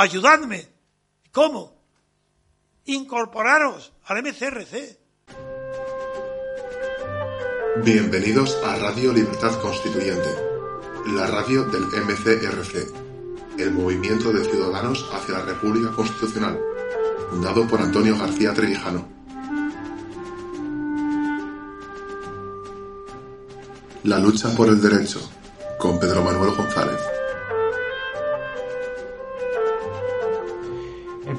ayudadme. ¿Cómo? Incorporaros al MCRC. Bienvenidos a Radio Libertad Constituyente, la radio del MCRC, el movimiento de ciudadanos hacia la República Constitucional, fundado por Antonio García Trevijano. La lucha por el derecho, con Pedro Manuel González.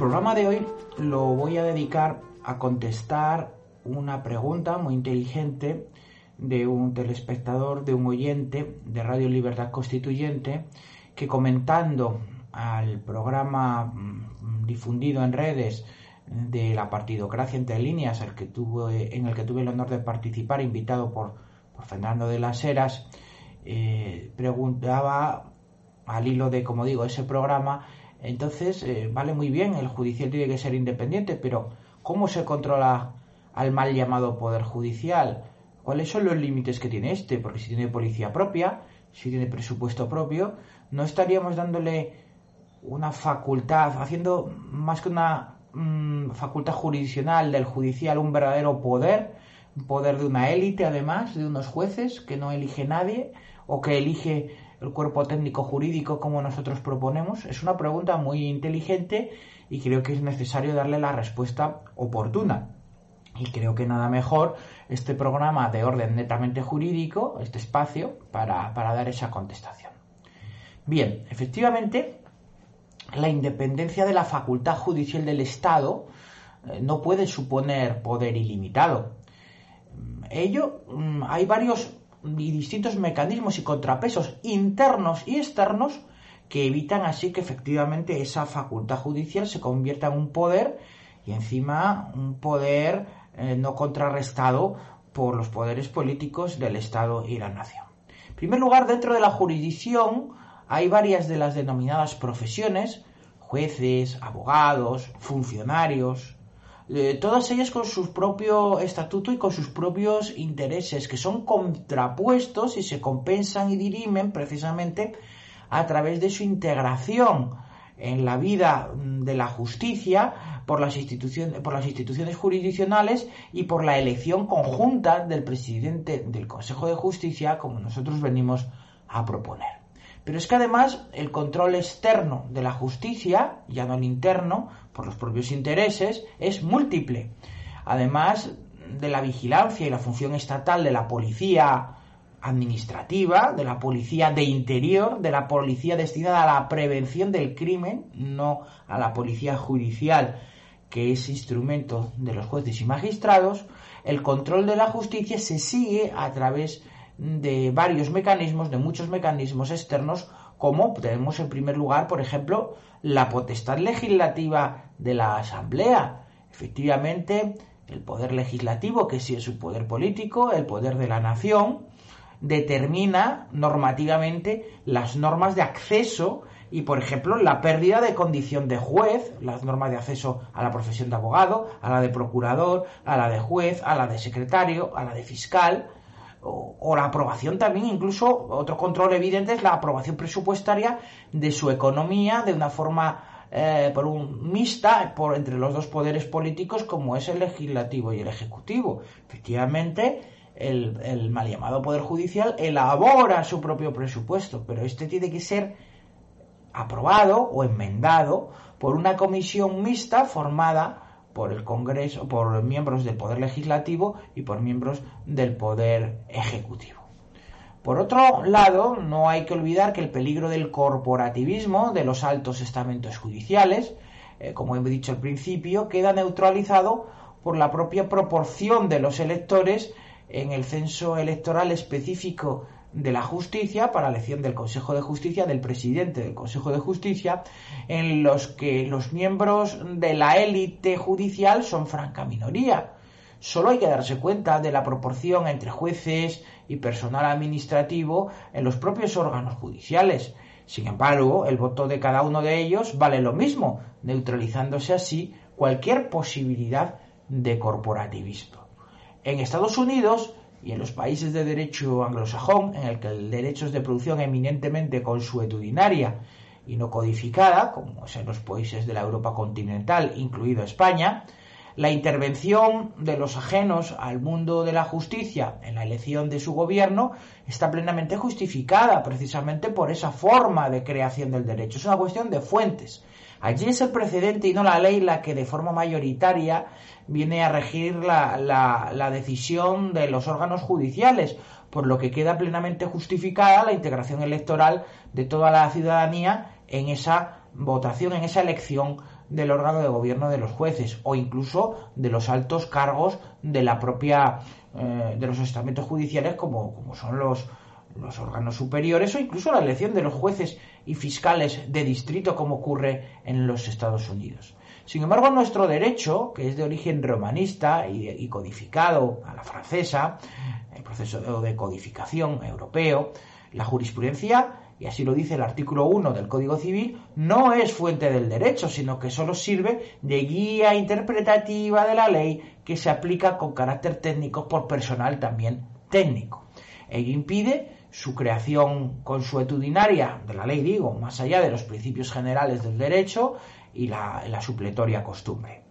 Programa de hoy lo voy a dedicar a contestar una pregunta muy inteligente de un telespectador, de un oyente de Radio Libertad Constituyente, que comentando al programa mm, difundido en redes de la partidocracia entre líneas, en el que tuve el honor de participar, invitado por, Fernando de las Heras, eh, preguntaba al hilo de, como digo, ese programa, entonces eh, vale muy bien, el judicial tiene que ser independiente, pero ¿cómo se controla al mal llamado Poder Judicial? ¿Cuáles son los límites que tiene este? Porque si tiene policía propia, si tiene presupuesto propio, no estaríamos dándole una facultad, haciendo más que una mm, facultad jurisdiccional del judicial un verdadero poder, un poder de una élite además, de unos jueces que no elige nadie o que elige el cuerpo técnico jurídico como nosotros proponemos. Es una pregunta muy inteligente y creo que es necesario darle la respuesta oportuna. Y creo que nada mejor este programa de orden netamente jurídico, este espacio, para, dar esa contestación. Bien, efectivamente, la independencia de la facultad judicial del Estado eh, no puede suponer poder ilimitado. Ello, mm, hay varios y distintos mecanismos y contrapesos internos y externos que evitan así que efectivamente esa facultad judicial se convierta en un poder y encima un poder eh, no contrarrestado por los poderes políticos del Estado y la nación. En primer lugar, dentro de la jurisdicción hay varias de las denominadas profesiones, jueces, abogados, funcionarios, eh, todas ellas con su propio estatuto y con sus propios intereses, que son contrapuestos y se compensan y dirimen precisamente a través de su integración en la vida mm, de la justicia por las, instituciones, por las instituciones jurisdiccionales y por la elección conjunta del presidente del Consejo de Justicia, como nosotros venimos a proponer. Pero es que además el control externo de la justicia, ya no el interno, por los propios intereses, es múltiple. Además de la vigilancia y la función estatal de la policía administrativa, de la policía de interior, de la policía destinada a la prevención del crimen, no a la policía judicial, que es instrumento de los jueces y magistrados, el control de la justicia se sigue a través de varios mecanismos, de muchos mecanismos externos, como tenemos en primer lugar, por ejemplo, la potestad legislativa de la Asamblea. Efectivamente, el poder legislativo, que sí es un poder político, el poder de la nación, determina normativamente las normas de acceso y, por ejemplo, la pérdida de condición de juez, las normas de acceso a la profesión de abogado, a la de procurador, a la de juez, a la de secretario, a la de fiscal, o, la aprobación también, incluso otro control evidente es la aprobación presupuestaria de su economía de una forma eh, por un mixta por entre los dos poderes políticos como es el legislativo y el ejecutivo. Efectivamente, el, mal llamado Poder Judicial elabora su propio presupuesto, pero este tiene que ser aprobado o enmendado por una comisión mixta formada por el Congreso, por miembros del Poder Legislativo y por miembros del Poder Ejecutivo. Por otro lado, no hay que olvidar que el peligro del corporativismo de los altos estamentos judiciales, eh, como he dicho al principio, queda neutralizado por la propia proporción de los electores en el censo electoral específico de la justicia para elección del Consejo de Justicia, del presidente del Consejo de Justicia, en los que los miembros de la élite judicial son franca minoría. Solo hay que darse cuenta de la proporción entre jueces y personal administrativo en los propios órganos judiciales. Sin embargo, el voto de cada uno de ellos vale lo mismo, neutralizándose así cualquier posibilidad de corporativismo. En Estados Unidos y en los países de derecho anglosajón, en el que el derecho es de producción eminentemente consuetudinaria y no codificada, como es en los países de la Europa continental, incluido España, la intervención de los ajenos al mundo de la justicia en la elección de su gobierno está plenamente justificada precisamente por esa forma de creación del derecho. Es una cuestión de fuentes. Allí es el precedente y no la ley la que de forma mayoritaria viene a regir la, la, decisión de los órganos judiciales, por lo que queda plenamente justificada la integración electoral de toda la ciudadanía en esa votación, en esa elección del órgano de gobierno de los jueces o incluso de los altos cargos de la propia eh, de los estamentos judiciales como, como son los, los órganos superiores o incluso la elección de los jueces y fiscales de distrito como ocurre en los Estados Unidos. Sin embargo, nuestro derecho, que es de origen romanista y, codificado a la francesa, el proceso de codificación europeo, la jurisprudencia, y así lo dice el artículo 1 del Código Civil, no es fuente del derecho, sino que solo sirve de guía interpretativa de la ley que se aplica con carácter técnico por personal también técnico. Ello impide su creación consuetudinaria de la ley, digo, más allá de los principios generales del derecho y la, supletoria costumbre.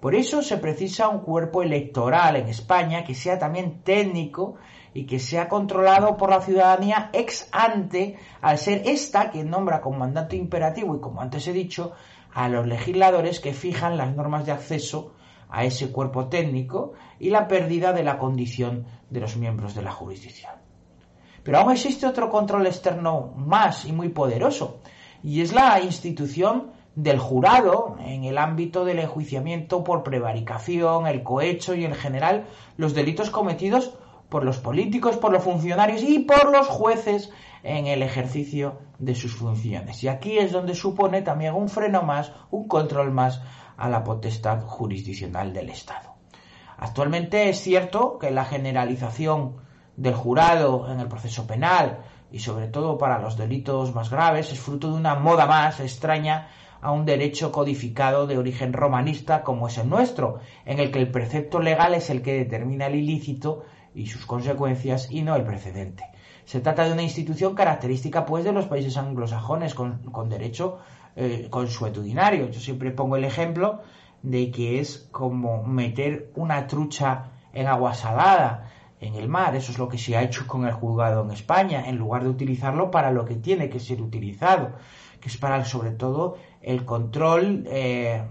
Por eso se precisa un cuerpo electoral en España que sea también técnico y que sea controlado por la ciudadanía ex ante, al ser esta quien nombra como mandato imperativo y como antes he dicho, a los legisladores que fijan las normas de acceso a ese cuerpo técnico y la pérdida de la condición de los miembros de la jurisdicción. Pero aún existe otro control externo más y muy poderoso, y es la institución del jurado en el ámbito del enjuiciamiento por prevaricación, el cohecho y en general los delitos cometidos por los políticos, por los funcionarios y por los jueces en el ejercicio de sus funciones. Y aquí es donde supone también un freno más, un control más a la potestad jurisdiccional del Estado. Actualmente es cierto que la generalización del jurado en el proceso penal y sobre todo para los delitos más graves es fruto de una moda más extraña a un derecho codificado de origen romanista como es el nuestro, en el que el precepto legal es el que determina el ilícito y sus consecuencias y no el precedente. Se trata de una institución característica pues de los países anglosajones con, derecho eh, consuetudinario. Yo siempre pongo el ejemplo de que es como meter una trucha en agua salada en el mar. Eso es lo que se ha hecho con el juzgado en España, en lugar de utilizarlo para lo que tiene que ser utilizado, que es para sobre todo el control eh,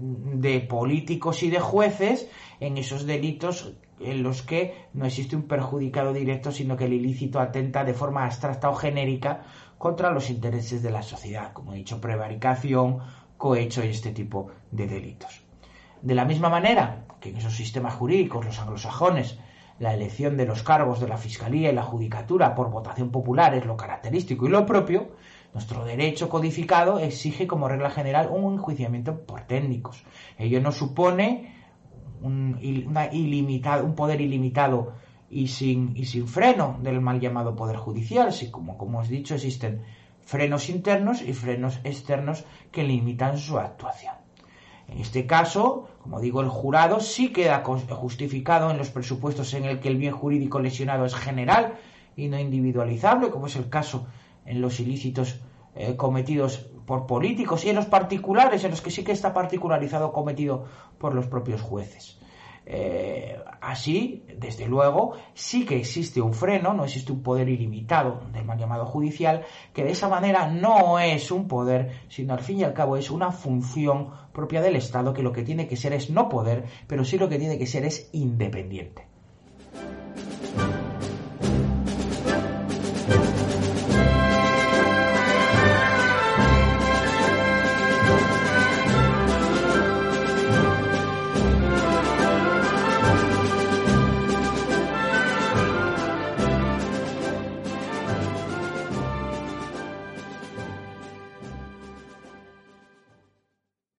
de políticos y de jueces en esos delitos en los que no existe un perjudicado directo, sino que el ilícito atenta de forma abstracta o genérica contra los intereses de la sociedad, como he dicho, prevaricación, cohecho y este tipo de delitos. De la misma manera que en esos sistemas jurídicos, los anglosajones, la elección de los cargos de la Fiscalía y la Judicatura por votación popular es lo característico y lo propio, nuestro derecho codificado exige como regla general un enjuiciamiento por técnicos. Ello no supone un, ilimitado, un poder ilimitado y sin, freno del mal llamado poder judicial, si como, como os dicho existen frenos internos y frenos externos que limitan su actuación. En este caso, como digo, el jurado sí queda justificado en los presupuestos en el que el bien jurídico lesionado es general y no individualizable, como es el caso en los ilícitos eh, cometidos por políticos y en los particulares, en los que sí que está particularizado cometido por los propios jueces. Eh, así, desde luego, sí que existe un freno, no existe un poder ilimitado del mal llamado judicial, que de esa manera no es un poder, sino al fin y al cabo es una función propia del Estado que lo que tiene que ser es no poder, pero sí lo que tiene que ser es independiente.